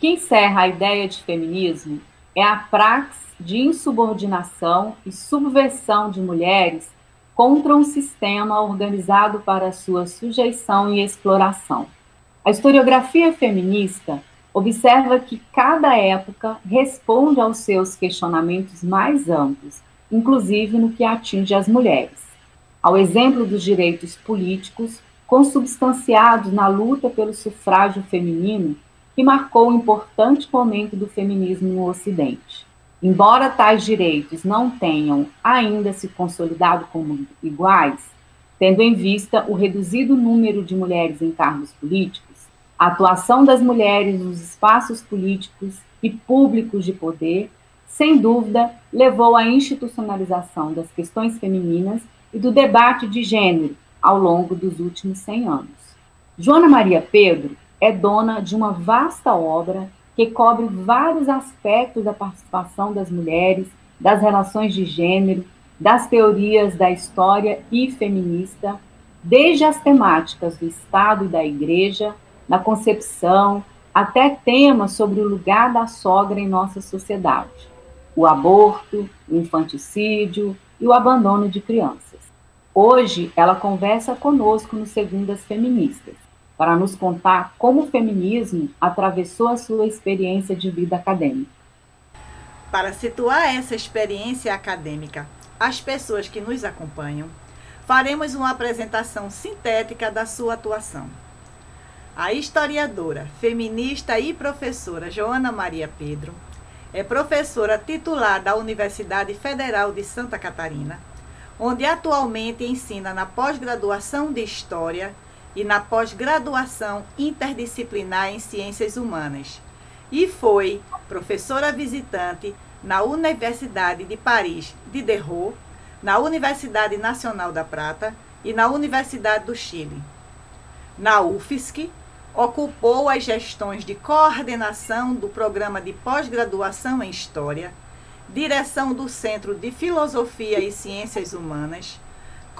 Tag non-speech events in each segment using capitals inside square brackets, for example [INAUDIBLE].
Que encerra a ideia de feminismo é a praxe de insubordinação e subversão de mulheres contra um sistema organizado para sua sujeição e exploração. A historiografia feminista observa que cada época responde aos seus questionamentos mais amplos, inclusive no que atinge as mulheres. Ao exemplo dos direitos políticos, consubstanciados na luta pelo sufrágio feminino, que marcou um importante momento do feminismo no Ocidente. Embora tais direitos não tenham ainda se consolidado como iguais, tendo em vista o reduzido número de mulheres em cargos políticos, a atuação das mulheres nos espaços políticos e públicos de poder, sem dúvida, levou à institucionalização das questões femininas e do debate de gênero ao longo dos últimos 100 anos. Joana Maria Pedro é dona de uma vasta obra que cobre vários aspectos da participação das mulheres, das relações de gênero, das teorias da história e feminista, desde as temáticas do Estado e da Igreja, na concepção, até temas sobre o lugar da sogra em nossa sociedade, o aborto, o infanticídio e o abandono de crianças. Hoje, ela conversa conosco no Segundas Feministas para nos contar como o feminismo atravessou a sua experiência de vida acadêmica. Para situar essa experiência acadêmica às pessoas que nos acompanham, faremos uma apresentação sintética da sua atuação. A historiadora, feminista e professora Joana Maria Pedro é professora titular da Universidade Federal de Santa Catarina, onde atualmente ensina na pós-graduação de História e na pós-graduação interdisciplinar em Ciências Humanas. E foi professora visitante na Universidade de Paris Diderot, na Universidade Nacional da Prata e na Universidade do Chile. Na UFSC, ocupou as gestões de coordenação do programa de pós-graduação em História, direção do Centro de Filosofia e Ciências Humanas,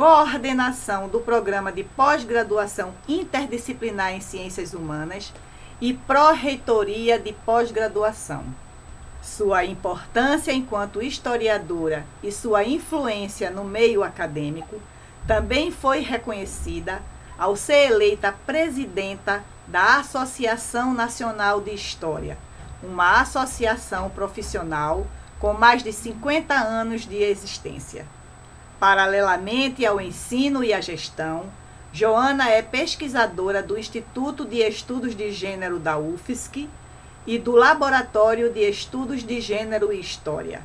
coordenação do programa de pós-graduação interdisciplinar em Ciências Humanas e pró-reitoria de pós-graduação. Sua importância enquanto historiadora e sua influência no meio acadêmico também foi reconhecida ao ser eleita presidenta da Associação Nacional de História, uma associação profissional com mais de 50 anos de existência. Paralelamente ao ensino e à gestão, Joana é pesquisadora do Instituto de Estudos de Gênero da UFSC e do Laboratório de Estudos de Gênero e História,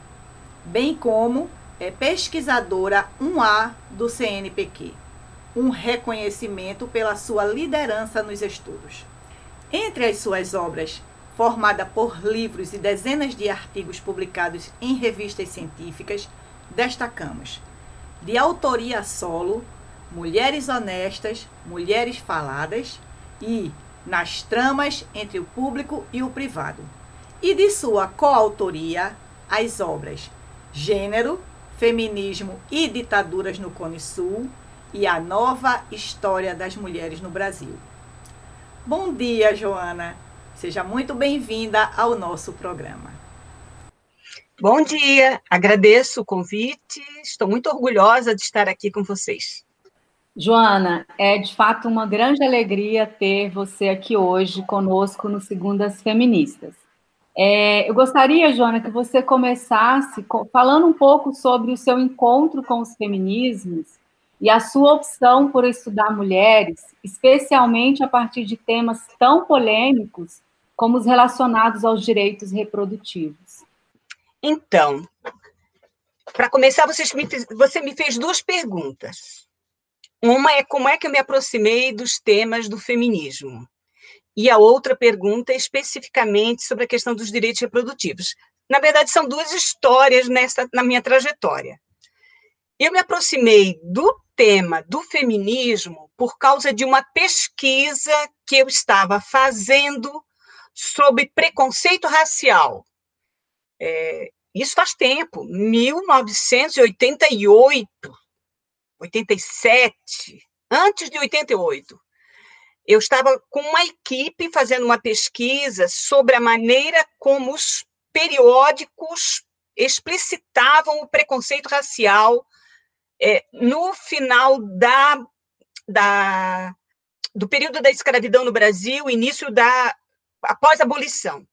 bem como é pesquisadora 1A do CNPq, um reconhecimento pela sua liderança nos estudos. Entre as suas obras, formada por livros e dezenas de artigos publicados em revistas científicas, destacamos de autoria solo, Mulheres Honestas, Mulheres Faladas e Nas Tramas entre o Público e o Privado. E de sua coautoria, as obras Gênero, Feminismo e Ditaduras no Cone Sul e A Nova História das Mulheres no Brasil. Bom dia, Joana. Seja muito bem-vinda ao nosso programa. Bom dia, agradeço o convite, estou muito orgulhosa de estar aqui com vocês. Joana, é de fato uma grande alegria ter você aqui hoje conosco no Segundas Feministas. É, eu gostaria, Joana, que você começasse falando um pouco sobre o seu encontro com os feminismos e a sua opção por estudar mulheres, especialmente a partir de temas tão polêmicos como os relacionados aos direitos reprodutivos. Então, para começar, você me, você me fez duas perguntas. Uma é como é que eu me aproximei dos temas do feminismo. E a outra pergunta é especificamente sobre a questão dos direitos reprodutivos. Na verdade, são duas histórias nessa, na minha trajetória. Eu me aproximei do tema do feminismo por causa de uma pesquisa que eu estava fazendo sobre preconceito racial. É, isso faz tempo, 1988, 87, antes de 88 eu estava com uma equipe fazendo uma pesquisa sobre a maneira como os periódicos explicitavam o preconceito racial é, no final da, da, do período da escravidão no Brasil, início da após a abolição.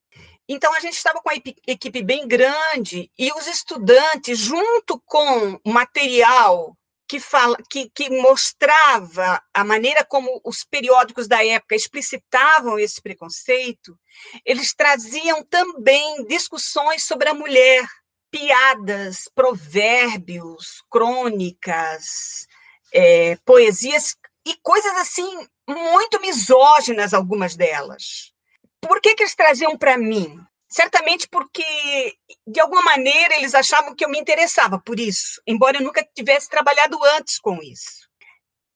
Então a gente estava com uma equipe bem grande e os estudantes, junto com material que, fala, que, que mostrava a maneira como os periódicos da época explicitavam esse preconceito, eles traziam também discussões sobre a mulher, piadas, provérbios, crônicas, é, poesias e coisas assim muito misóginas, algumas delas. Por que, que eles traziam para mim? certamente porque, de alguma maneira, eles achavam que eu me interessava por isso, embora eu nunca tivesse trabalhado antes com isso.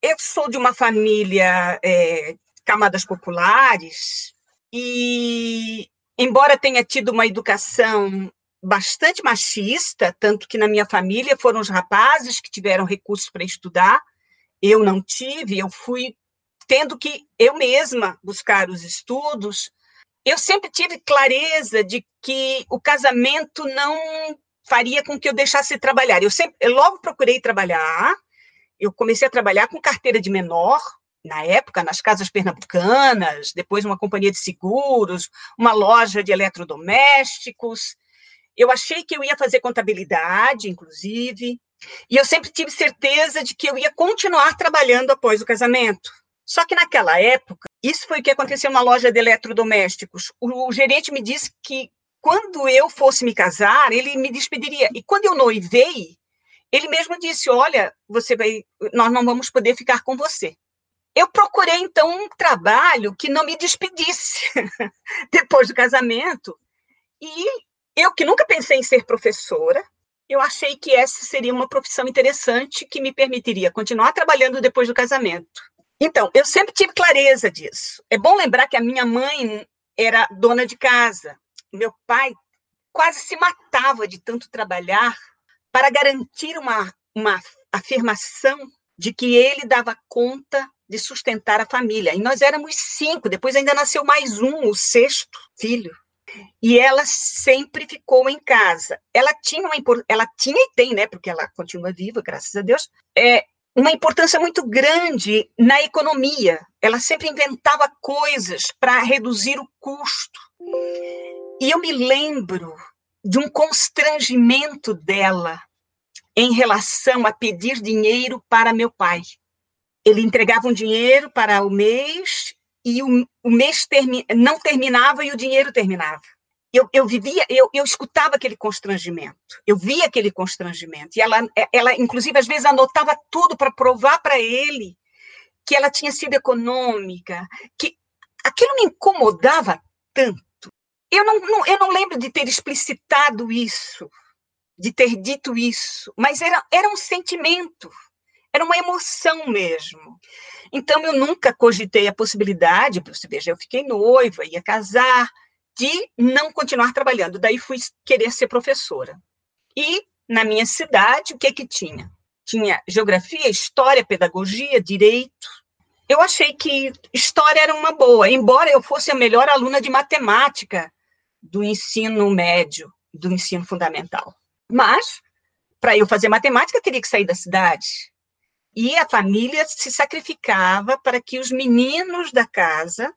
Eu sou de uma família é, camadas populares e, embora tenha tido uma educação bastante machista, tanto que na minha família foram os rapazes que tiveram recursos para estudar, eu não tive, eu fui tendo que eu mesma buscar os estudos, eu sempre tive clareza de que o casamento não faria com que eu deixasse de trabalhar. Eu sempre, eu logo procurei trabalhar. Eu comecei a trabalhar com carteira de menor na época nas casas pernambucanas, depois uma companhia de seguros, uma loja de eletrodomésticos. Eu achei que eu ia fazer contabilidade, inclusive, e eu sempre tive certeza de que eu ia continuar trabalhando após o casamento. Só que naquela época, isso foi o que aconteceu na loja de eletrodomésticos. O, o gerente me disse que quando eu fosse me casar, ele me despediria. E quando eu noivei, ele mesmo disse: "Olha, você vai, nós não vamos poder ficar com você". Eu procurei então um trabalho que não me despedisse [LAUGHS] depois do casamento. E eu que nunca pensei em ser professora, eu achei que essa seria uma profissão interessante que me permitiria continuar trabalhando depois do casamento. Então, eu sempre tive clareza disso. É bom lembrar que a minha mãe era dona de casa. Meu pai quase se matava de tanto trabalhar para garantir uma, uma afirmação de que ele dava conta de sustentar a família. E nós éramos cinco, depois ainda nasceu mais um, o sexto filho. E ela sempre ficou em casa. Ela tinha uma ela tinha e tem, né, porque ela continua viva, graças a Deus. É, uma importância muito grande na economia. Ela sempre inventava coisas para reduzir o custo. E eu me lembro de um constrangimento dela em relação a pedir dinheiro para meu pai. Ele entregava um dinheiro para o mês e o, o mês termi não terminava e o dinheiro terminava eu, eu vivia, eu, eu escutava aquele constrangimento, eu via aquele constrangimento, e ela, ela inclusive, às vezes anotava tudo para provar para ele que ela tinha sido econômica, que aquilo me incomodava tanto. Eu não, não, eu não lembro de ter explicitado isso, de ter dito isso, mas era, era um sentimento, era uma emoção mesmo. Então, eu nunca cogitei a possibilidade, você veja, eu fiquei noiva, ia casar, de não continuar trabalhando. Daí fui querer ser professora. E na minha cidade, o que que tinha? Tinha geografia, história, pedagogia, direito. Eu achei que história era uma boa, embora eu fosse a melhor aluna de matemática do ensino médio, do ensino fundamental. Mas, para eu fazer matemática, eu teria que sair da cidade. E a família se sacrificava para que os meninos da casa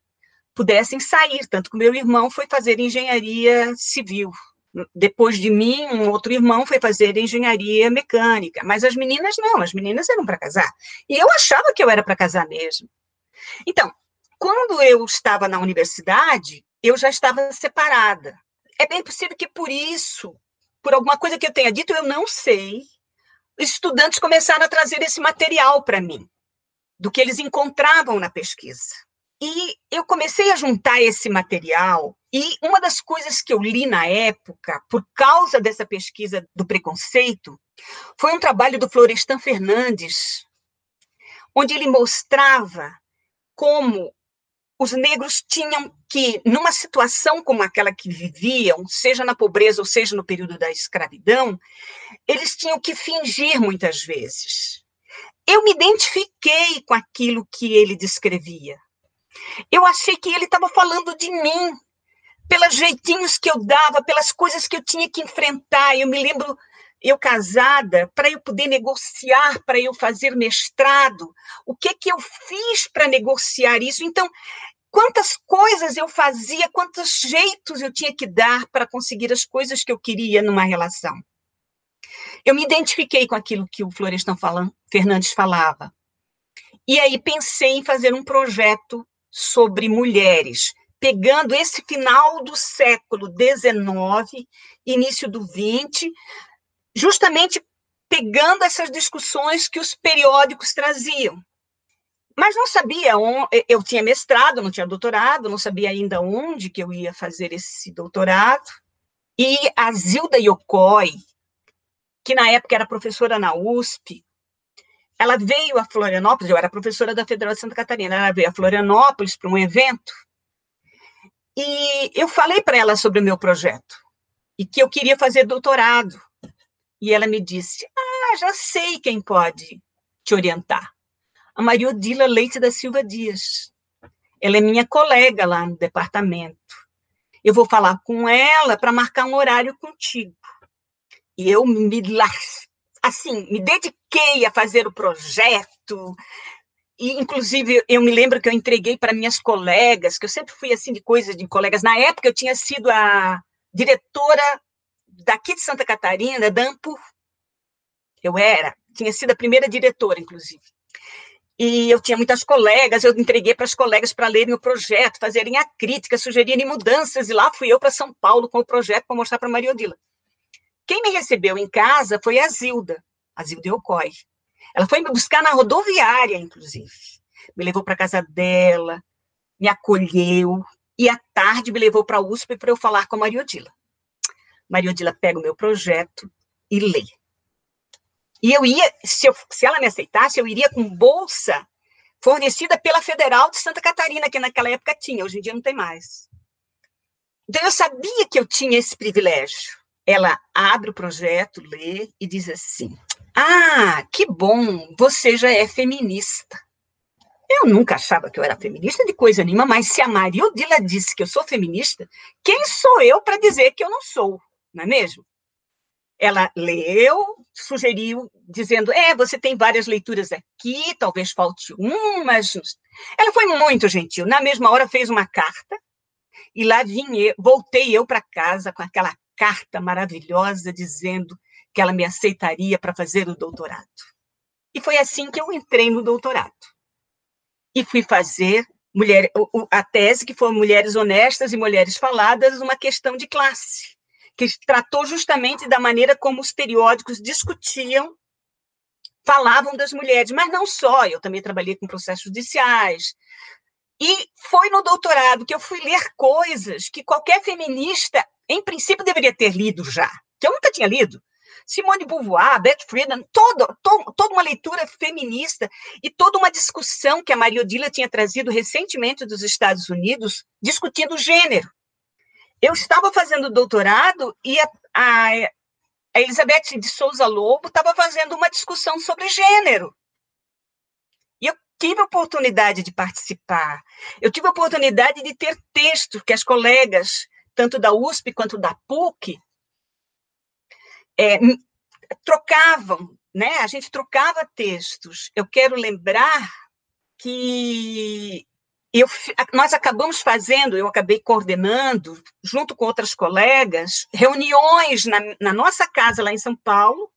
pudessem sair, tanto que meu irmão foi fazer engenharia civil. Depois de mim, um outro irmão foi fazer engenharia mecânica, mas as meninas não, as meninas eram para casar. E eu achava que eu era para casar mesmo. Então, quando eu estava na universidade, eu já estava separada. É bem possível que por isso, por alguma coisa que eu tenha dito, eu não sei, estudantes começaram a trazer esse material para mim, do que eles encontravam na pesquisa. E eu comecei a juntar esse material, e uma das coisas que eu li na época, por causa dessa pesquisa do preconceito, foi um trabalho do Florestan Fernandes, onde ele mostrava como os negros tinham que, numa situação como aquela que viviam, seja na pobreza ou seja no período da escravidão, eles tinham que fingir muitas vezes. Eu me identifiquei com aquilo que ele descrevia. Eu achei que ele estava falando de mim, pelos jeitinhos que eu dava, pelas coisas que eu tinha que enfrentar. Eu me lembro, eu casada, para eu poder negociar, para eu fazer mestrado, o que que eu fiz para negociar isso? Então, quantas coisas eu fazia, quantos jeitos eu tinha que dar para conseguir as coisas que eu queria numa relação. Eu me identifiquei com aquilo que o Florestan Fernandes falava. E aí pensei em fazer um projeto sobre mulheres, pegando esse final do século XIX, início do XX, justamente pegando essas discussões que os periódicos traziam. Mas não sabia, eu tinha mestrado, não tinha doutorado, não sabia ainda onde que eu ia fazer esse doutorado. E a Zilda Yokoi, que na época era professora na USP, ela veio a Florianópolis, eu era professora da Federal de Santa Catarina, ela veio a Florianópolis para um evento, e eu falei para ela sobre o meu projeto, e que eu queria fazer doutorado. E ela me disse, ah, já sei quem pode te orientar. A Maria Odila Leite da Silva Dias. Ela é minha colega lá no departamento. Eu vou falar com ela para marcar um horário contigo. E eu me assim, me dediquei a fazer o projeto. E, inclusive, eu me lembro que eu entreguei para minhas colegas, que eu sempre fui assim de coisas de colegas. Na época, eu tinha sido a diretora daqui de Santa Catarina, da Ampur. Eu era, tinha sido a primeira diretora, inclusive. E eu tinha muitas colegas, eu entreguei para as colegas para lerem o projeto, fazerem a crítica, sugerirem mudanças, e lá fui eu para São Paulo com o projeto para mostrar para Maria Odila. Quem me recebeu em casa foi a Zilda, a Zilda Eocói. Ela foi me buscar na rodoviária, inclusive. Me levou para casa dela, me acolheu, e à tarde me levou para a USP para eu falar com a Maria Odila. Maria Odila pega o meu projeto e lê. E eu ia, se, eu, se ela me aceitasse, eu iria com bolsa fornecida pela Federal de Santa Catarina, que naquela época tinha, hoje em dia não tem mais. Então eu sabia que eu tinha esse privilégio ela abre o projeto, lê e diz assim: Ah, que bom, você já é feminista. Eu nunca achava que eu era feminista de coisa nenhuma, mas se a Maria Odila disse que eu sou feminista, quem sou eu para dizer que eu não sou, não é mesmo? Ela leu, sugeriu, dizendo: É, você tem várias leituras aqui, talvez falte uma, mas. Ela foi muito gentil. Na mesma hora fez uma carta, e lá eu, voltei eu para casa com aquela carta maravilhosa dizendo que ela me aceitaria para fazer o doutorado. E foi assim que eu entrei no doutorado. E fui fazer mulher, a tese que foi Mulheres Honestas e Mulheres Faladas, uma questão de classe, que tratou justamente da maneira como os periódicos discutiam, falavam das mulheres, mas não só, eu também trabalhei com processos judiciais, e foi no doutorado que eu fui ler coisas que qualquer feminista em princípio, deveria ter lido já, que eu nunca tinha lido. Simone Beauvoir, Beth Friedan, todo, todo, toda uma leitura feminista e toda uma discussão que a Maria Odila tinha trazido recentemente dos Estados Unidos, discutindo gênero. Eu estava fazendo doutorado e a, a, a Elizabeth de Souza Lobo estava fazendo uma discussão sobre gênero. E eu tive a oportunidade de participar. Eu tive a oportunidade de ter textos que as colegas tanto da USP quanto da PUC, é, trocavam, né? A gente trocava textos. Eu quero lembrar que eu, nós acabamos fazendo, eu acabei coordenando, junto com outras colegas, reuniões na, na nossa casa lá em São Paulo,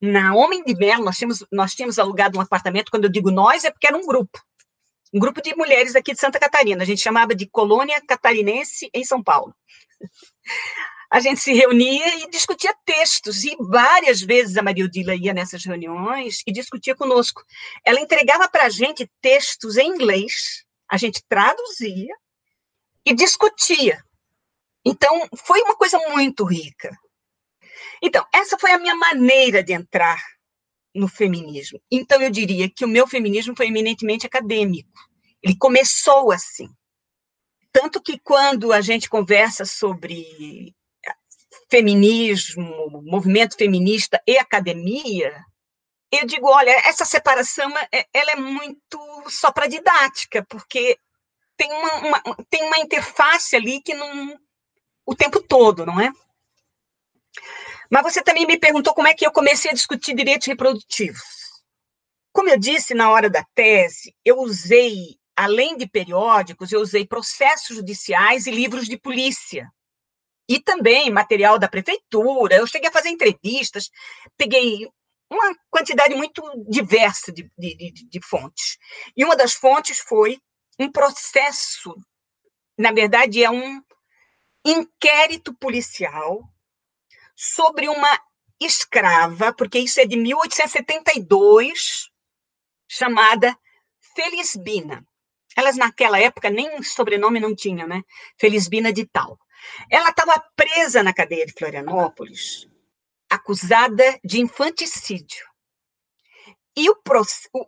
na Homem de Melo, nós tínhamos, nós tínhamos alugado um apartamento, quando eu digo nós, é porque era um grupo, um grupo de mulheres aqui de Santa Catarina, a gente chamava de Colônia Catarinense em São Paulo. A gente se reunia e discutia textos, e várias vezes a Maria Odila ia nessas reuniões e discutia conosco. Ela entregava para a gente textos em inglês, a gente traduzia e discutia. Então, foi uma coisa muito rica. Então, essa foi a minha maneira de entrar no feminismo. Então, eu diria que o meu feminismo foi eminentemente acadêmico. Ele começou assim. Tanto que quando a gente conversa sobre feminismo, movimento feminista e academia, eu digo, olha, essa separação é, ela é muito só para didática, porque tem uma, uma, tem uma interface ali que não o tempo todo, não é? Mas você também me perguntou como é que eu comecei a discutir direitos reprodutivos. Como eu disse na hora da tese, eu usei, além de periódicos, eu usei processos judiciais e livros de polícia. E também material da prefeitura. Eu cheguei a fazer entrevistas, peguei uma quantidade muito diversa de, de, de, de fontes. E uma das fontes foi um processo, na verdade, é um inquérito policial sobre uma escrava, porque isso é de 1872, chamada Felisbina. Elas naquela época nem sobrenome não tinham, né? Felisbina de tal. Ela estava presa na cadeia de Florianópolis, acusada de infanticídio. E o,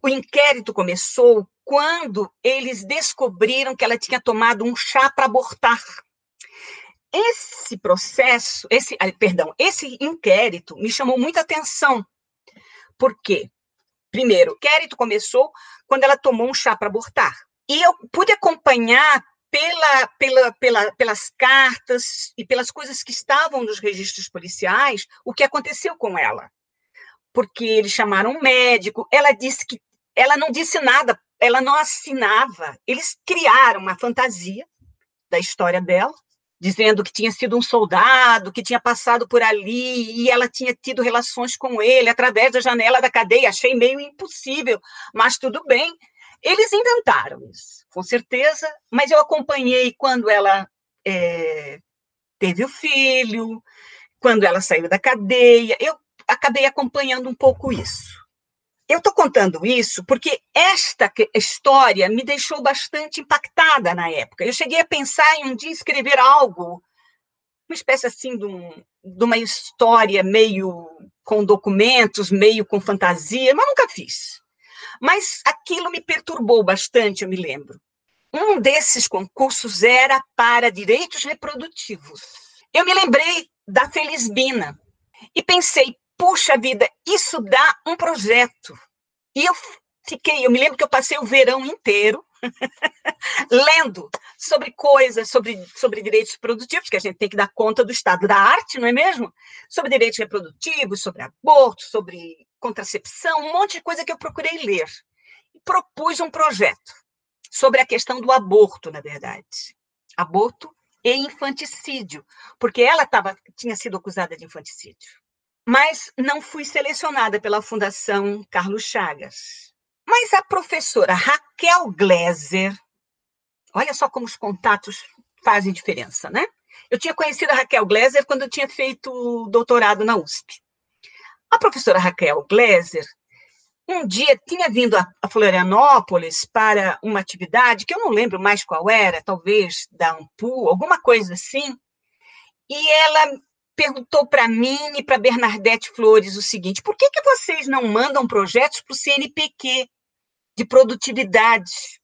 o, inquérito começou quando eles descobriram que ela tinha tomado um chá para abortar. Esse processo, esse, perdão, esse inquérito me chamou muita atenção. Por quê? Primeiro, o inquérito começou quando ela tomou um chá para abortar. E eu pude acompanhar pela, pela, pela, pelas cartas e pelas coisas que estavam nos registros policiais o que aconteceu com ela. Porque eles chamaram um médico, ela disse que ela não disse nada, ela não assinava. Eles criaram uma fantasia da história dela, dizendo que tinha sido um soldado, que tinha passado por ali e ela tinha tido relações com ele através da janela da cadeia. Achei meio impossível, mas tudo bem. Eles inventaram isso, com certeza, mas eu acompanhei quando ela é, teve o filho, quando ela saiu da cadeia, eu acabei acompanhando um pouco isso. Eu estou contando isso porque esta história me deixou bastante impactada na época. Eu cheguei a pensar em um dia escrever algo, uma espécie assim de, um, de uma história meio com documentos, meio com fantasia, mas nunca fiz. Mas aquilo me perturbou bastante, eu me lembro. Um desses concursos era para direitos reprodutivos. Eu me lembrei da Felisbina e pensei, puxa vida, isso dá um projeto. E eu fiquei, eu me lembro que eu passei o verão inteiro [LAUGHS] lendo sobre coisas, sobre, sobre direitos produtivos, que a gente tem que dar conta do estado da arte, não é mesmo? Sobre direitos reprodutivos, sobre aborto, sobre contracepção, um monte de coisa que eu procurei ler. E propus um projeto sobre a questão do aborto, na verdade. Aborto e infanticídio, porque ela tava, tinha sido acusada de infanticídio mas não fui selecionada pela Fundação Carlos Chagas. Mas a professora Raquel Gleiser, olha só como os contatos fazem diferença, né? Eu tinha conhecido a Raquel Gleiser quando eu tinha feito doutorado na USP. A professora Raquel Gleiser, um dia tinha vindo a Florianópolis para uma atividade que eu não lembro mais qual era, talvez da Ampu, alguma coisa assim, e ela perguntou para mim e para Bernadette Flores o seguinte: por que, que vocês não mandam projetos para o CNPq de produtividade?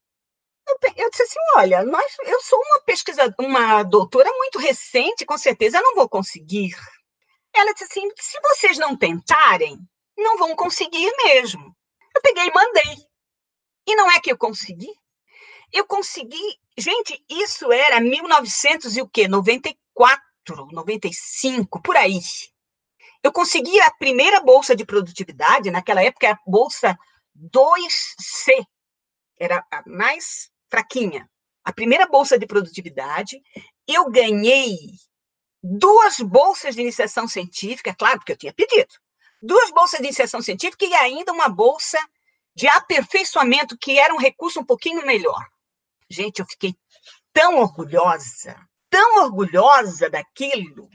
Eu, disse assim: olha, nós, eu sou uma pesquisadora, uma doutora muito recente, com certeza não vou conseguir. Ela disse assim: se vocês não tentarem, não vão conseguir mesmo. Eu peguei e mandei. E não é que eu consegui. Eu consegui. Gente, isso era 1900 e o quê? 94. 95, por aí. Eu consegui a primeira bolsa de produtividade, naquela época a bolsa 2C, era a mais fraquinha. A primeira bolsa de produtividade, eu ganhei duas bolsas de iniciação científica, claro, porque eu tinha pedido, duas bolsas de iniciação científica e ainda uma bolsa de aperfeiçoamento, que era um recurso um pouquinho melhor. Gente, eu fiquei tão orgulhosa, tão orgulhosa daquilo.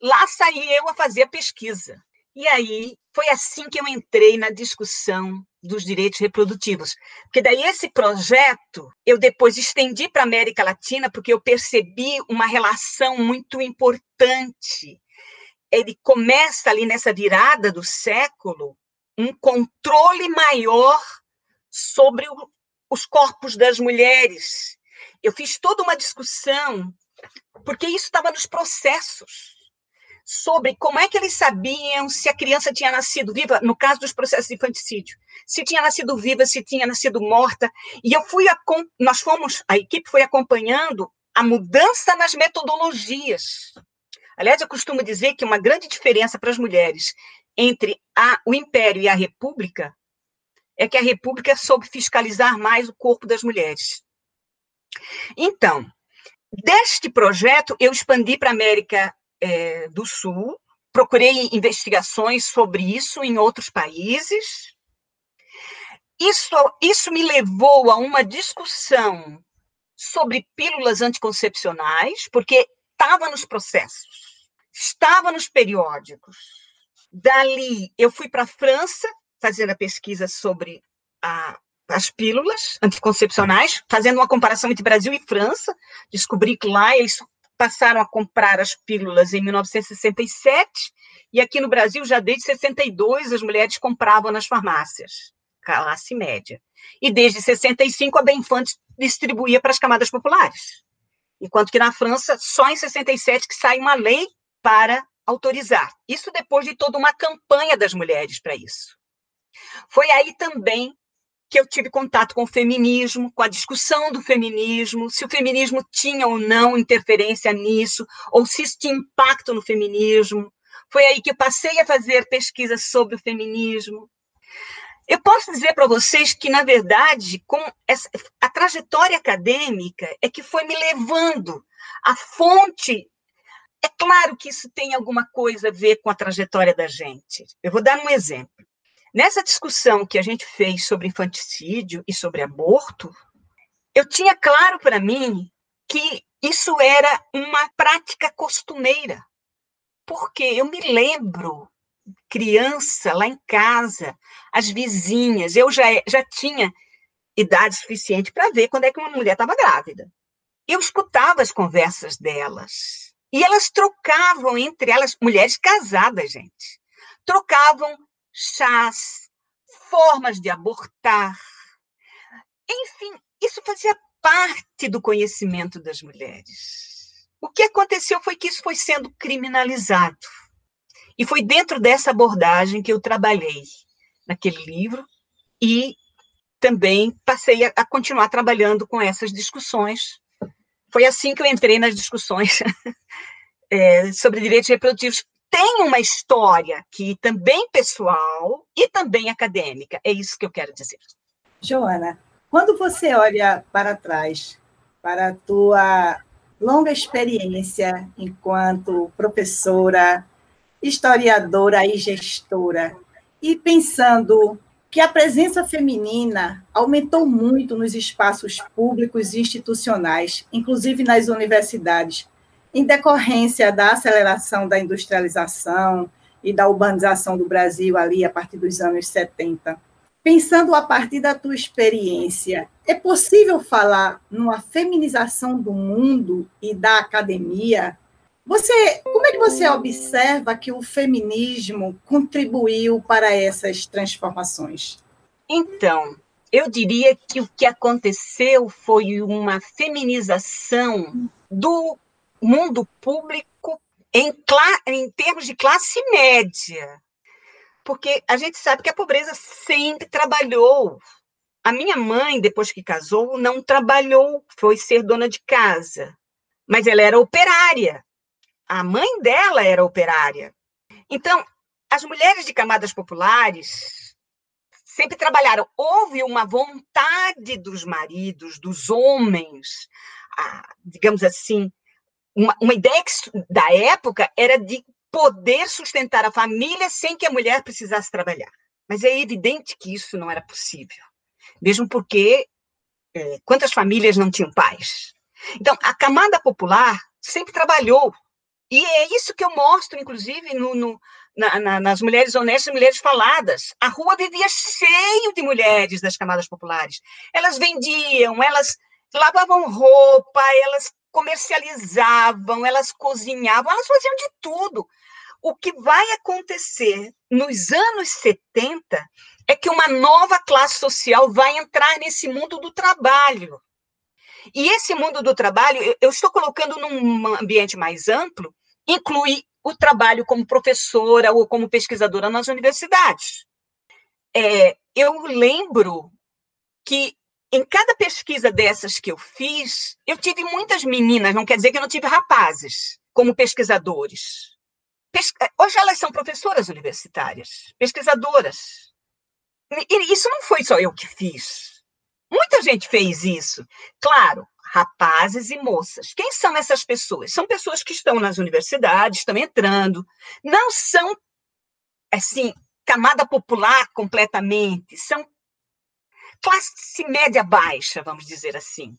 Lá saí eu a fazer a pesquisa. E aí foi assim que eu entrei na discussão dos direitos reprodutivos. Porque daí esse projeto eu depois estendi para a América Latina, porque eu percebi uma relação muito importante. Ele começa ali nessa virada do século um controle maior sobre o, os corpos das mulheres. Eu fiz toda uma discussão, porque isso estava nos processos sobre como é que eles sabiam se a criança tinha nascido viva, no caso dos processos de infanticídio, se tinha nascido viva, se tinha nascido morta. E eu fui, a, nós fomos, a equipe foi acompanhando a mudança nas metodologias. Aliás, eu costumo dizer que uma grande diferença para as mulheres entre a, o Império e a República é que a República soube fiscalizar mais o corpo das mulheres. Então, deste projeto, eu expandi para a América é, do Sul, procurei investigações sobre isso em outros países. Isso, isso me levou a uma discussão sobre pílulas anticoncepcionais, porque estava nos processos, estava nos periódicos. Dali, eu fui para a França fazer a pesquisa sobre a, as pílulas anticoncepcionais, fazendo uma comparação entre Brasil e França. Descobri que lá eles passaram a comprar as pílulas em 1967 e aqui no Brasil já desde 62 as mulheres compravam nas farmácias, classe média. E desde 65 a Benfante distribuía para as camadas populares. Enquanto que na França só em 67 que sai uma lei para autorizar. Isso depois de toda uma campanha das mulheres para isso. Foi aí também que eu tive contato com o feminismo, com a discussão do feminismo, se o feminismo tinha ou não interferência nisso, ou se isso tinha impacto no feminismo. Foi aí que eu passei a fazer pesquisas sobre o feminismo. Eu posso dizer para vocês que, na verdade, com essa, a trajetória acadêmica é que foi me levando a fonte. É claro que isso tem alguma coisa a ver com a trajetória da gente. Eu vou dar um exemplo. Nessa discussão que a gente fez sobre infanticídio e sobre aborto, eu tinha claro para mim que isso era uma prática costumeira. Porque eu me lembro, criança, lá em casa, as vizinhas, eu já, já tinha idade suficiente para ver quando é que uma mulher estava grávida. Eu escutava as conversas delas. E elas trocavam entre elas, mulheres casadas, gente, trocavam chás, formas de abortar. Enfim, isso fazia parte do conhecimento das mulheres. O que aconteceu foi que isso foi sendo criminalizado. E foi dentro dessa abordagem que eu trabalhei naquele livro e também passei a, a continuar trabalhando com essas discussões. Foi assim que eu entrei nas discussões é, [LAUGHS] sobre direitos reprodutivos, tem uma história que também pessoal e também acadêmica. É isso que eu quero dizer. Joana, quando você olha para trás, para a tua longa experiência enquanto professora, historiadora e gestora, e pensando que a presença feminina aumentou muito nos espaços públicos e institucionais, inclusive nas universidades, em decorrência da aceleração da industrialização e da urbanização do Brasil ali a partir dos anos 70. Pensando a partir da tua experiência, é possível falar numa feminização do mundo e da academia? Você, como é que você observa que o feminismo contribuiu para essas transformações? Então, eu diria que o que aconteceu foi uma feminização do mundo público em, em termos de classe média. Porque a gente sabe que a pobreza sempre trabalhou. A minha mãe, depois que casou, não trabalhou, foi ser dona de casa. Mas ela era operária. A mãe dela era operária. Então, as mulheres de camadas populares sempre trabalharam. Houve uma vontade dos maridos, dos homens, digamos assim, uma, uma ideia que, da época era de poder sustentar a família sem que a mulher precisasse trabalhar. Mas é evidente que isso não era possível, mesmo porque é, quantas famílias não tinham pais? Então, a camada popular sempre trabalhou, e é isso que eu mostro, inclusive, no, no na, na, nas mulheres honestas, mulheres faladas. A rua vivia cheio de mulheres das camadas populares. Elas vendiam, elas lavavam roupa, elas comercializavam, elas cozinhavam, elas faziam de tudo. O que vai acontecer nos anos 70 é que uma nova classe social vai entrar nesse mundo do trabalho. E esse mundo do trabalho, eu estou colocando num ambiente mais amplo, inclui o trabalho como professora ou como pesquisadora nas universidades. É, eu lembro que em cada pesquisa dessas que eu fiz, eu tive muitas meninas, não quer dizer que eu não tive rapazes, como pesquisadores. Hoje elas são professoras universitárias, pesquisadoras. E isso não foi só eu que fiz. Muita gente fez isso. Claro, rapazes e moças. Quem são essas pessoas? São pessoas que estão nas universidades, estão entrando, não são, assim, camada popular completamente, são classe média baixa, vamos dizer assim.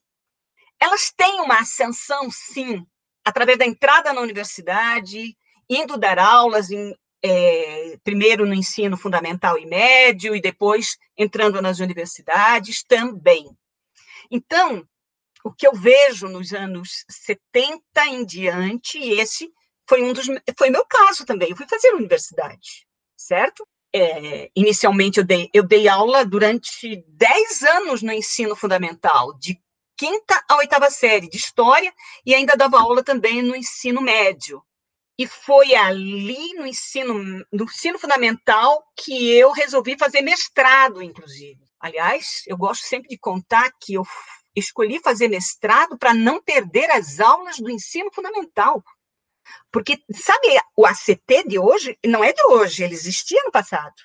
Elas têm uma ascensão, sim, através da entrada na universidade, indo dar aulas em, é, primeiro no ensino fundamental e médio, e depois entrando nas universidades também. Então, o que eu vejo nos anos 70 em diante, e esse foi um dos foi meu caso também. Eu fui fazer universidade, certo? É, inicialmente eu dei, eu dei aula durante 10 anos no ensino fundamental, de quinta a oitava série de história, e ainda dava aula também no ensino médio. E foi ali no ensino, no ensino fundamental que eu resolvi fazer mestrado, inclusive. Aliás, eu gosto sempre de contar que eu escolhi fazer mestrado para não perder as aulas do ensino fundamental. Porque, sabe, o ACT de hoje não é de hoje, ele existia no passado.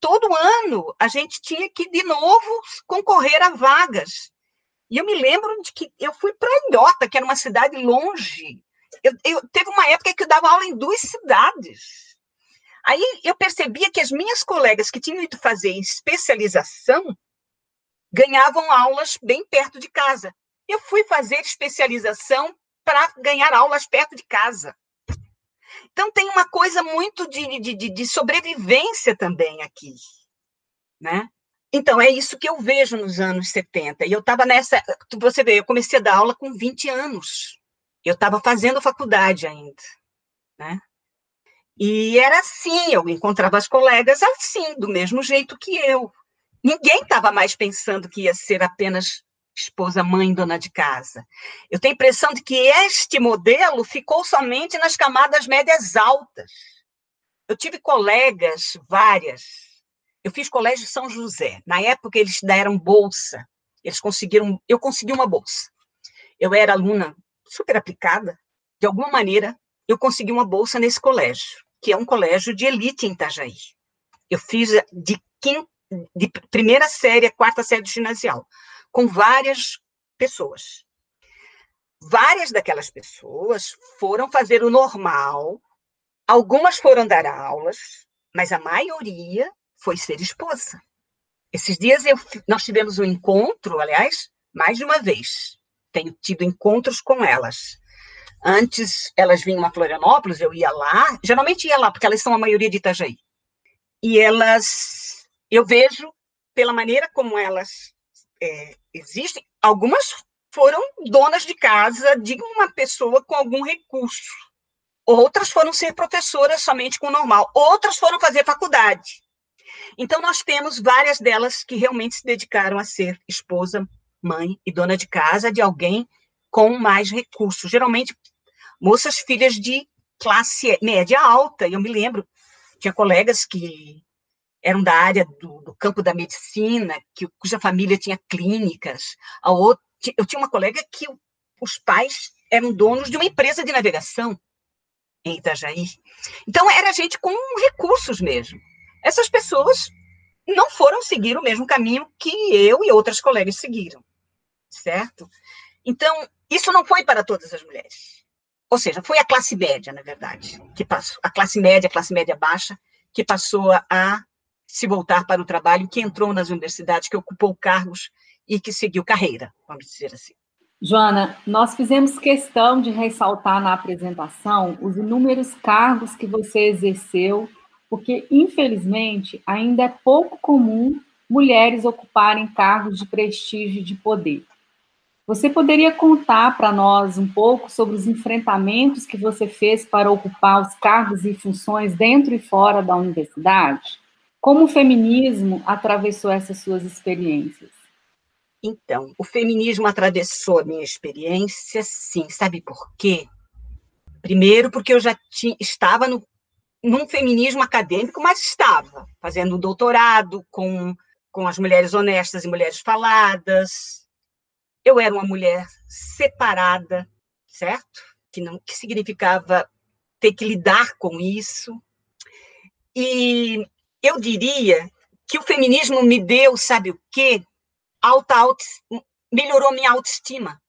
Todo ano a gente tinha que, de novo, concorrer a vagas. E eu me lembro de que eu fui para Ilhota, que era uma cidade longe. Eu, eu, teve uma época que eu dava aula em duas cidades. Aí eu percebia que as minhas colegas que tinham ido fazer especialização ganhavam aulas bem perto de casa. Eu fui fazer especialização para ganhar aulas perto de casa. Então, tem uma coisa muito de, de, de sobrevivência também aqui. Né? Então, é isso que eu vejo nos anos 70. E eu estava nessa. Você vê, eu comecei a dar aula com 20 anos. Eu estava fazendo faculdade ainda. Né? E era assim, eu encontrava as colegas assim, do mesmo jeito que eu. Ninguém estava mais pensando que ia ser apenas esposa, mãe, dona de casa. Eu tenho a impressão de que este modelo ficou somente nas camadas médias altas. Eu tive colegas, várias. Eu fiz colégio São José. Na época, eles deram bolsa. Eles conseguiram. Eu consegui uma bolsa. Eu era aluna super aplicada. De alguma maneira, eu consegui uma bolsa nesse colégio, que é um colégio de elite em Itajaí. Eu fiz de de primeira série a quarta série do ginasial, com várias pessoas. Várias daquelas pessoas foram fazer o normal, algumas foram dar aulas, mas a maioria foi ser esposa. Esses dias eu, nós tivemos um encontro, aliás, mais de uma vez. Tenho tido encontros com elas. Antes, elas vinham a Florianópolis, eu ia lá, geralmente ia lá, porque elas são a maioria de Itajaí. E elas eu vejo, pela maneira como elas é, existem, algumas foram donas de casa de uma pessoa com algum recurso. Outras foram ser professoras somente com o normal. Outras foram fazer faculdade. Então, nós temos várias delas que realmente se dedicaram a ser esposa, mãe e dona de casa de alguém com mais recursos. Geralmente, moças filhas de classe média alta. Eu me lembro, tinha colegas que eram da área do, do campo da medicina, que, cuja família tinha clínicas. A outra, eu tinha uma colega que os pais eram donos de uma empresa de navegação em Itajaí. Então, era gente com recursos mesmo. Essas pessoas não foram seguir o mesmo caminho que eu e outras colegas seguiram, certo? Então, isso não foi para todas as mulheres. Ou seja, foi a classe média, na verdade, que passou, a classe média, a classe média baixa, que passou a se voltar para o trabalho, que entrou nas universidades, que ocupou cargos e que seguiu carreira, vamos dizer assim. Joana, nós fizemos questão de ressaltar na apresentação os inúmeros cargos que você exerceu, porque, infelizmente, ainda é pouco comum mulheres ocuparem cargos de prestígio e de poder. Você poderia contar para nós um pouco sobre os enfrentamentos que você fez para ocupar os cargos e funções dentro e fora da universidade? Como o feminismo atravessou essas suas experiências? Então, o feminismo atravessou a minha experiência, sim. Sabe por quê? Primeiro, porque eu já tinha, estava no, num feminismo acadêmico, mas estava fazendo um doutorado com, com as mulheres honestas e mulheres faladas. Eu era uma mulher separada, certo? Que não que significava ter que lidar com isso. E eu diria que o feminismo me deu, sabe o quê? alta auto, melhorou minha autoestima.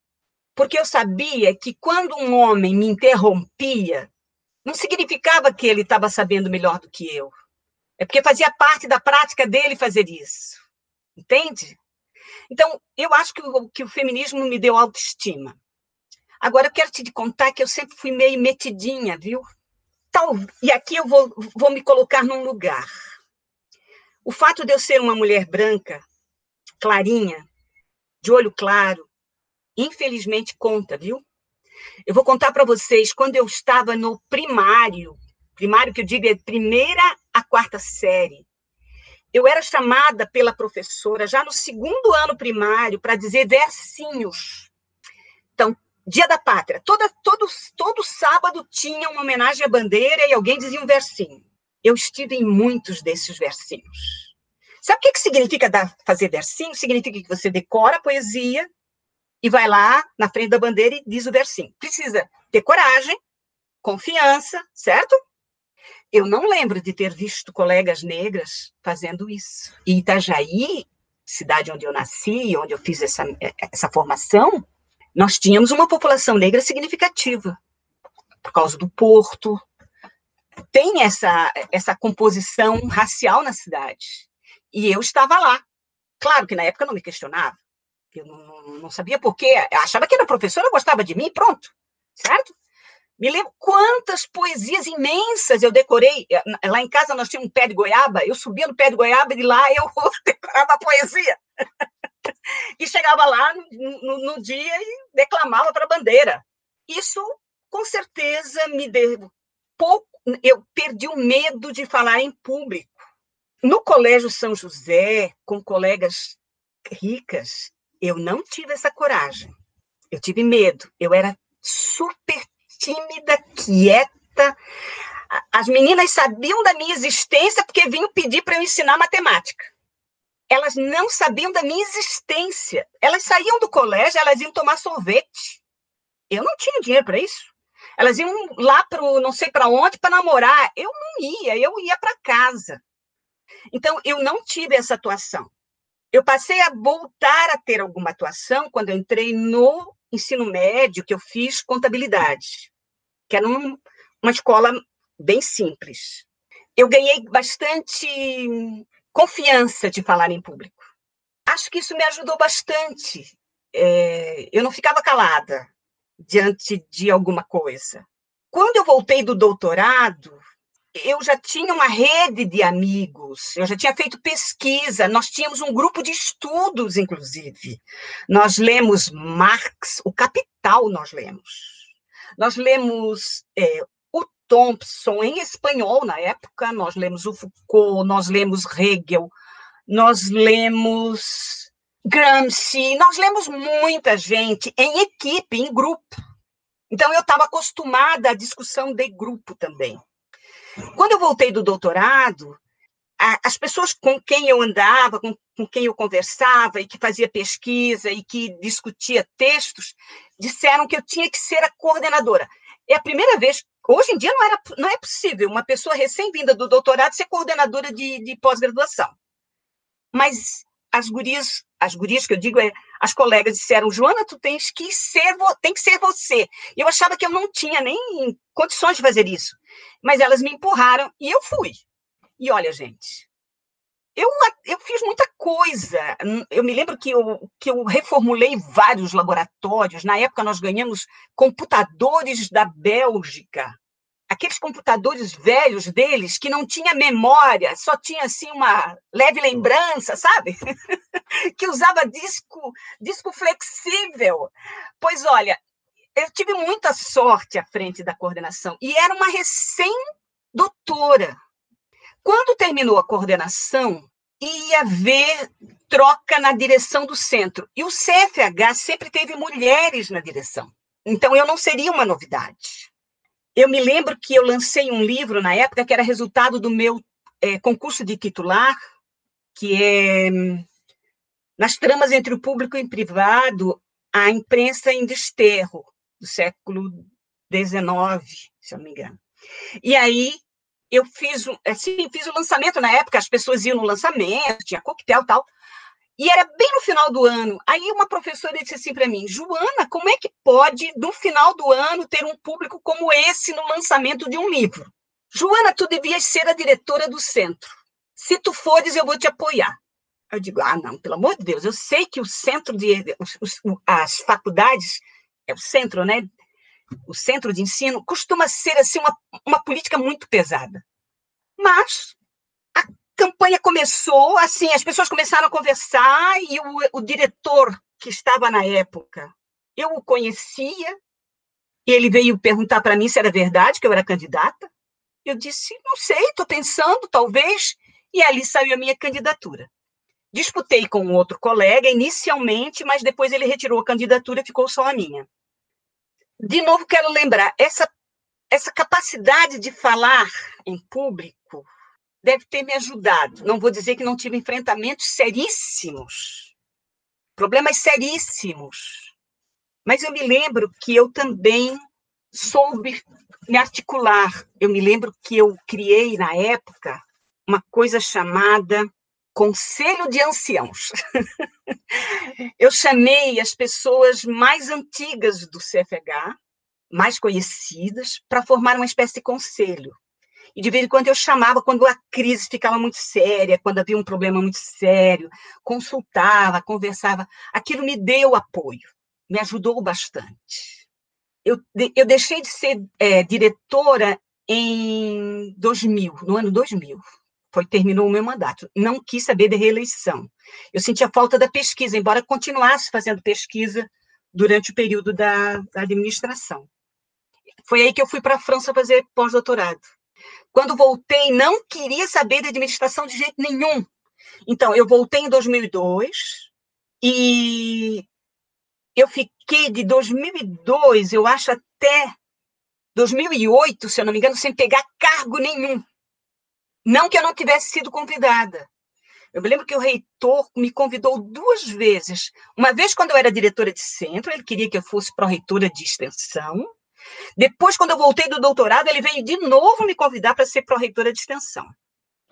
Porque eu sabia que quando um homem me interrompia, não significava que ele estava sabendo melhor do que eu. É porque fazia parte da prática dele fazer isso. Entende? Então, eu acho que o, que o feminismo me deu autoestima. Agora, eu quero te contar que eu sempre fui meio metidinha, viu? Tal, e aqui eu vou, vou me colocar num lugar. O fato de eu ser uma mulher branca clarinha, de olho claro, infelizmente conta, viu? Eu vou contar para vocês, quando eu estava no primário, primário que eu digo é primeira a quarta série, eu era chamada pela professora já no segundo ano primário para dizer versinhos. Então, Dia da Pátria, toda, todo, todo sábado tinha uma homenagem à bandeira e alguém dizia um versinho. Eu estive em muitos desses versinhos. Sabe o que, que significa dar, fazer versinho? Significa que você decora a poesia e vai lá na frente da bandeira e diz o versinho. Precisa ter coragem, confiança, certo? Eu não lembro de ter visto colegas negras fazendo isso. E Itajaí, cidade onde eu nasci, onde eu fiz essa, essa formação, nós tínhamos uma população negra significativa, por causa do porto. Tem essa, essa composição racial na cidade. E eu estava lá. Claro que na época eu não me questionava. Eu não, não sabia por quê. Eu achava que era professora, gostava de mim, pronto. Certo? Me lembro quantas poesias imensas eu decorei. Lá em casa nós tínhamos um pé de goiaba, eu subia no pé de goiaba e lá eu [LAUGHS] decorava a poesia. e chegava lá no, no, no dia e declamava para a bandeira. Isso, com certeza, me deu pouco. Eu perdi o medo de falar em público. No Colégio São José, com colegas ricas, eu não tive essa coragem. Eu tive medo. Eu era super tímida, quieta. As meninas sabiam da minha existência porque vinham pedir para eu ensinar matemática. Elas não sabiam da minha existência. Elas saíam do colégio, elas iam tomar sorvete. Eu não tinha dinheiro para isso. Elas iam lá para não sei para onde para namorar. Eu não ia, eu ia para casa. Então, eu não tive essa atuação. Eu passei a voltar a ter alguma atuação quando eu entrei no ensino médio, que eu fiz contabilidade, que era um, uma escola bem simples. Eu ganhei bastante confiança de falar em público. Acho que isso me ajudou bastante. É, eu não ficava calada diante de alguma coisa. Quando eu voltei do doutorado, eu já tinha uma rede de amigos, eu já tinha feito pesquisa, nós tínhamos um grupo de estudos, inclusive. Nós lemos Marx, o Capital nós lemos. Nós lemos é, o Thompson em espanhol na época, nós lemos o Foucault, nós lemos Hegel, nós lemos Gramsci, nós lemos muita gente em equipe, em grupo. Então, eu estava acostumada à discussão de grupo também. Quando eu voltei do doutorado, as pessoas com quem eu andava, com, com, quem eu conversava e que fazia pesquisa e que discutia textos, disseram que eu tinha que ser a coordenadora. É a primeira vez, hoje em dia não, era, não é possível uma pessoa recém-vinda do doutorado ser coordenadora de, de pós-graduação. mas as gurias, as gurias que eu digo é, as colegas disseram, Joana, tu tens que ser, tem que ser você. E eu achava que eu não tinha nem condições de fazer isso. Mas elas me empurraram e eu fui. E olha, gente, eu, eu fiz muita coisa. Eu me lembro que eu, que eu reformulei vários laboratórios. Na época, nós ganhamos computadores da Bélgica aqueles computadores velhos deles que não tinha memória, só tinha assim uma leve lembrança, sabe? [LAUGHS] que usava disco, disco flexível. Pois olha, eu tive muita sorte à frente da coordenação e era uma recém-doutora. Quando terminou a coordenação, ia haver troca na direção do centro. E o CFH sempre teve mulheres na direção. Então eu não seria uma novidade. Eu me lembro que eu lancei um livro na época que era resultado do meu é, concurso de titular, que é Nas tramas entre o público e o privado, a imprensa em desterro, do século XIX, se eu não me engano. E aí eu fiz, assim, fiz o lançamento na época, as pessoas iam no lançamento, tinha coquetel e tal, e era bem no final do ano. Aí uma professora disse assim para mim: Joana, como é que pode, no final do ano, ter um público como esse no lançamento de um livro? Joana, tu devias ser a diretora do centro. Se tu fores, eu vou te apoiar. Eu digo: ah, não, pelo amor de Deus, eu sei que o centro de. Os, os, as faculdades, é o centro, né? O centro de ensino costuma ser assim uma, uma política muito pesada. Mas campanha começou, assim, as pessoas começaram a conversar e o, o diretor que estava na época, eu o conhecia, ele veio perguntar para mim se era verdade que eu era candidata. Eu disse, não sei, estou pensando, talvez, e ali saiu a minha candidatura. Disputei com outro colega inicialmente, mas depois ele retirou a candidatura e ficou só a minha. De novo, quero lembrar, essa, essa capacidade de falar em público deve ter me ajudado. Não vou dizer que não tive enfrentamentos seríssimos, problemas seríssimos. Mas eu me lembro que eu também soube me articular. Eu me lembro que eu criei, na época, uma coisa chamada Conselho de Anciãos. [LAUGHS] eu chamei as pessoas mais antigas do CFH, mais conhecidas, para formar uma espécie de conselho. E de vez em quando eu chamava, quando a crise ficava muito séria, quando havia um problema muito sério, consultava, conversava. Aquilo me deu apoio, me ajudou bastante. Eu, eu deixei de ser é, diretora em 2000, no ano 2000. Foi, terminou o meu mandato. Não quis saber de reeleição. Eu sentia falta da pesquisa, embora continuasse fazendo pesquisa durante o período da, da administração. Foi aí que eu fui para a França fazer pós-doutorado. Quando voltei, não queria saber de administração de jeito nenhum. Então, eu voltei em 2002 e eu fiquei de 2002, eu acho, até 2008, se eu não me engano, sem pegar cargo nenhum. Não que eu não tivesse sido convidada. Eu me lembro que o reitor me convidou duas vezes. Uma vez, quando eu era diretora de centro, ele queria que eu fosse pró-reitora de extensão, depois, quando eu voltei do doutorado, ele veio de novo me convidar para ser pró-reitora de extensão.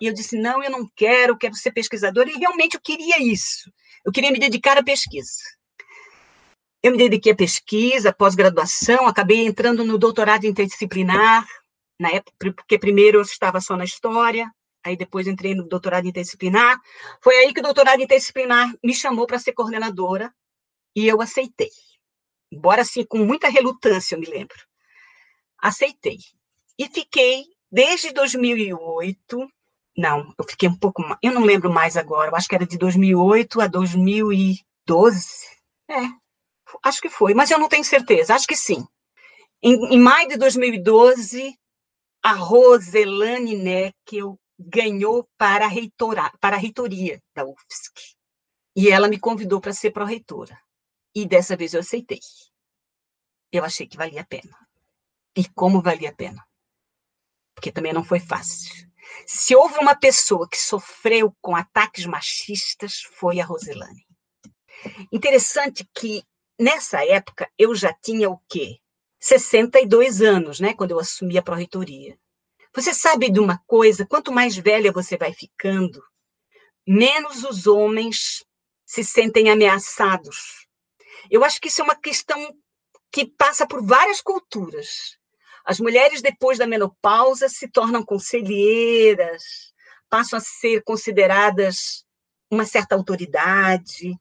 E eu disse: não, eu não quero, quero ser pesquisadora. E realmente eu queria isso. Eu queria me dedicar à pesquisa. Eu me dediquei à pesquisa, pós-graduação, acabei entrando no doutorado interdisciplinar, na época, porque primeiro eu estava só na história, aí depois entrei no doutorado interdisciplinar. Foi aí que o doutorado interdisciplinar me chamou para ser coordenadora e eu aceitei embora assim com muita relutância, eu me lembro. Aceitei. E fiquei desde 2008, não, eu fiquei um pouco, eu não lembro mais agora, eu acho que era de 2008 a 2012. É, acho que foi, mas eu não tenho certeza, acho que sim. Em, em maio de 2012, a Roselane Neckel ganhou para a, reitora, para a reitoria da UFSC. E ela me convidou para ser pró-reitora. E dessa vez eu aceitei. Eu achei que valia a pena. E como valia a pena? Porque também não foi fácil. Se houve uma pessoa que sofreu com ataques machistas, foi a Roselane. Interessante que nessa época eu já tinha o quê? 62 anos, né, quando eu assumi a pró-reitoria. Você sabe de uma coisa, quanto mais velha você vai ficando, menos os homens se sentem ameaçados. Eu acho que isso é uma questão que passa por várias culturas. As mulheres, depois da menopausa, se tornam conselheiras, passam a ser consideradas uma certa autoridade.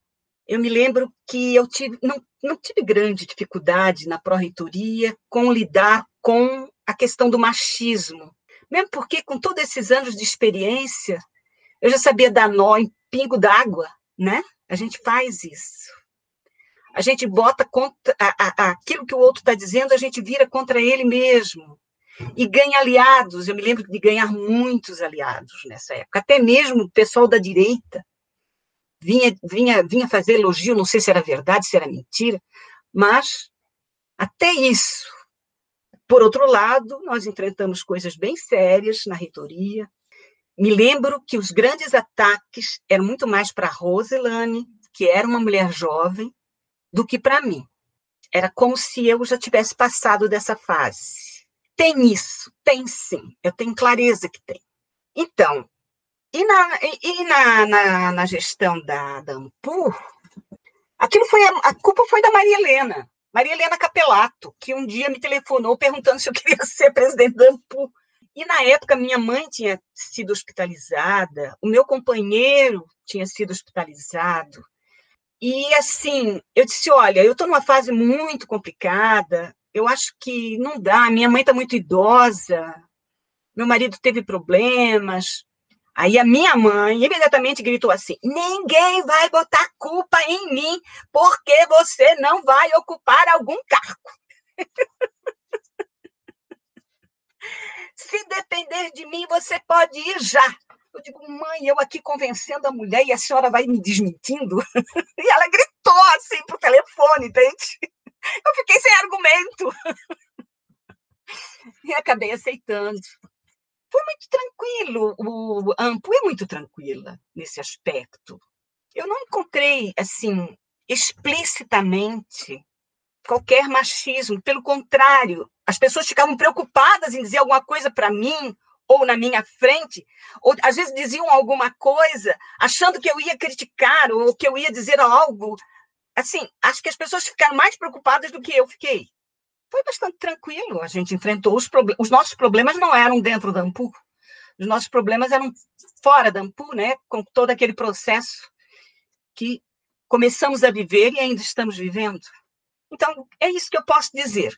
Eu me lembro que eu tive, não, não tive grande dificuldade na pró-reitoria com lidar com a questão do machismo, mesmo porque, com todos esses anos de experiência, eu já sabia dar nó em pingo d'água, né? A gente faz isso. A gente bota contra a, a, aquilo que o outro está dizendo, a gente vira contra ele mesmo. E ganha aliados. Eu me lembro de ganhar muitos aliados nessa época. Até mesmo o pessoal da direita vinha, vinha, vinha fazer elogio, não sei se era verdade, se era mentira, mas até isso. Por outro lado, nós enfrentamos coisas bem sérias na reitoria, me lembro que os grandes ataques eram muito mais para Roselane, que era uma mulher jovem, do que para mim. Era como se eu já tivesse passado dessa fase. Tem isso, tem sim, eu tenho clareza que tem. Então, e na, e na, na, na gestão da, da Ampur, aquilo foi a, a culpa foi da Maria Helena, Maria Helena Capelato, que um dia me telefonou perguntando se eu [LAUGHS] queria ser presidente da Ampur. E na época, minha mãe tinha sido hospitalizada, o meu companheiro tinha sido hospitalizado. E assim, eu disse: olha, eu estou numa fase muito complicada, eu acho que não dá, minha mãe está muito idosa, meu marido teve problemas. Aí a minha mãe imediatamente gritou assim: ninguém vai botar culpa em mim, porque você não vai ocupar algum cargo. [LAUGHS] Se depender de mim, você pode ir já. Eu digo, mãe, eu aqui convencendo a mulher e a senhora vai me desmentindo? [LAUGHS] E ela gritou assim pro telefone, entende? Eu fiquei sem argumento. E acabei aceitando. Foi muito tranquilo. O Ampu é muito tranquila nesse aspecto. Eu não encontrei, assim, explicitamente qualquer machismo. Pelo contrário, as pessoas ficavam preocupadas em dizer alguma coisa para mim ou na minha frente, ou às vezes diziam alguma coisa achando que eu ia criticar ou que eu ia dizer algo. Assim, acho que as pessoas ficaram mais preocupadas do que eu fiquei. Foi bastante tranquilo, a gente enfrentou os problemas. Os nossos problemas não eram dentro da Ampu, os nossos problemas eram fora da Ampu, né? com todo aquele processo que começamos a viver e ainda estamos vivendo. Então, é isso que eu posso dizer.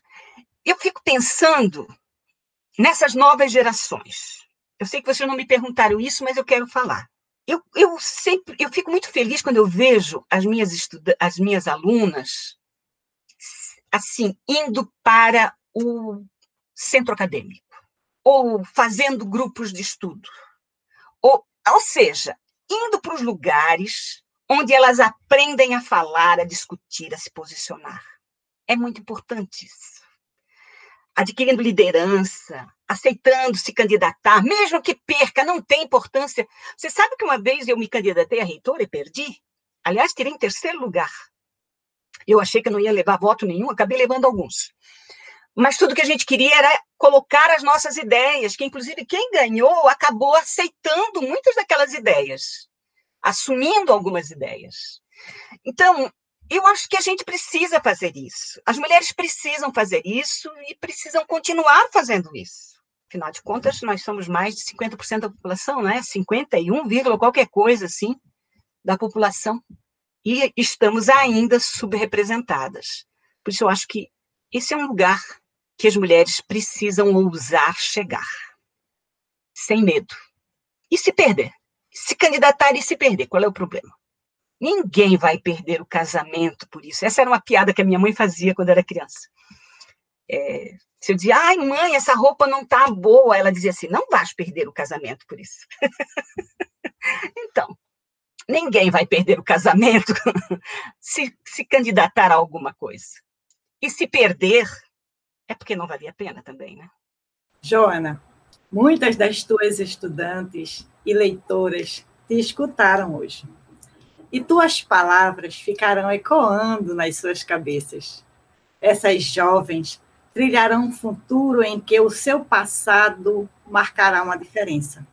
Eu fico pensando nessas novas gerações. Eu sei que vocês não me perguntaram isso, mas eu quero falar. Eu, eu sempre, eu fico muito feliz quando eu vejo as minhas as minhas alunas assim indo para o centro acadêmico ou fazendo grupos de estudo, ou, ou seja, indo para os lugares onde elas aprendem a falar, a discutir, a se posicionar. É muito importante isso. Adquirindo liderança, aceitando se candidatar, mesmo que perca, não tem importância. Você sabe que uma vez eu me candidatei a reitora e perdi? Aliás, tirei em terceiro lugar. Eu achei que não ia levar voto nenhum, acabei levando alguns. Mas tudo que a gente queria era colocar as nossas ideias, que inclusive quem ganhou acabou aceitando muitas daquelas ideias, assumindo algumas ideias. Então, eu acho que a gente precisa fazer isso. As mulheres precisam fazer isso e precisam continuar fazendo isso. Afinal de contas, nós somos mais de 50% da população, né? 51, qualquer coisa assim da população. E estamos ainda subrepresentadas. Por isso eu acho que esse é um lugar que as mulheres precisam ousar chegar. Sem medo. E se perder? Se candidatar e se perder, qual é o problema? Ninguém vai perder o casamento por isso. Essa era uma piada que a minha mãe fazia quando era criança. É, se eu dizia, ai, mãe, essa roupa não tá boa, ela dizia assim: não vais perder o casamento por isso. [LAUGHS] então, ninguém vai perder o casamento [LAUGHS] se se candidatar a alguma coisa. E se perder, é porque não valia a pena também, né? Joana, muitas das tuas estudantes e leitoras te escutaram hoje e tuas palavras ficarão ecoando nas suas cabeças. Essas jovens trilharão um futuro em que o seu passado marcará uma diferença.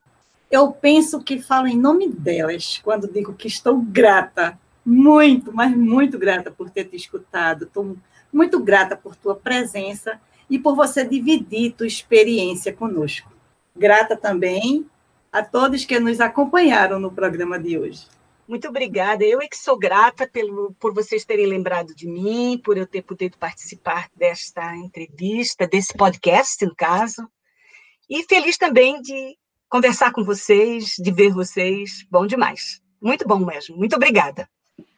Eu penso que falo em nome delas quando digo que estou grata, muito, mas muito grata por ter te escutado. Estou muito grata por tua presença e por você dividir tua experiência conosco. Grata também a todos que nos acompanharam no programa de hoje. Muito obrigada. Eu é que sou grata pelo, por vocês terem lembrado de mim, por eu ter podido participar desta entrevista, desse podcast, no caso. E feliz também de conversar com vocês, de ver vocês. Bom demais. Muito bom mesmo. Muito obrigada.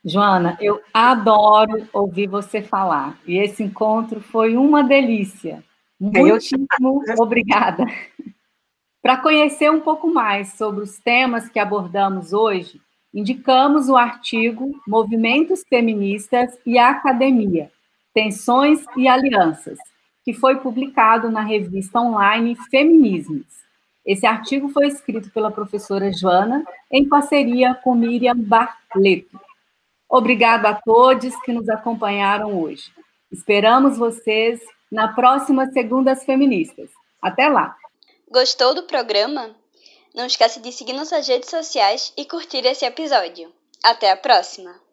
Joana, eu adoro ouvir você falar. E esse encontro foi uma delícia. Muitíssimo eu... [LAUGHS] obrigada. Para conhecer um pouco mais sobre os temas que abordamos hoje, indicamos o artigo Movimentos Feministas e a Academia, Tensões e Alianças, que foi publicado na revista online Feminismos. Esse artigo foi escrito pela professora Joana em parceria com Miriam Barleto. Obrigado a todos que nos acompanharam hoje. Esperamos vocês na próxima Segundas Feministas. Até lá! Gostou do programa? Não esqueça de seguir nossas redes sociais e curtir esse episódio. Até a próxima!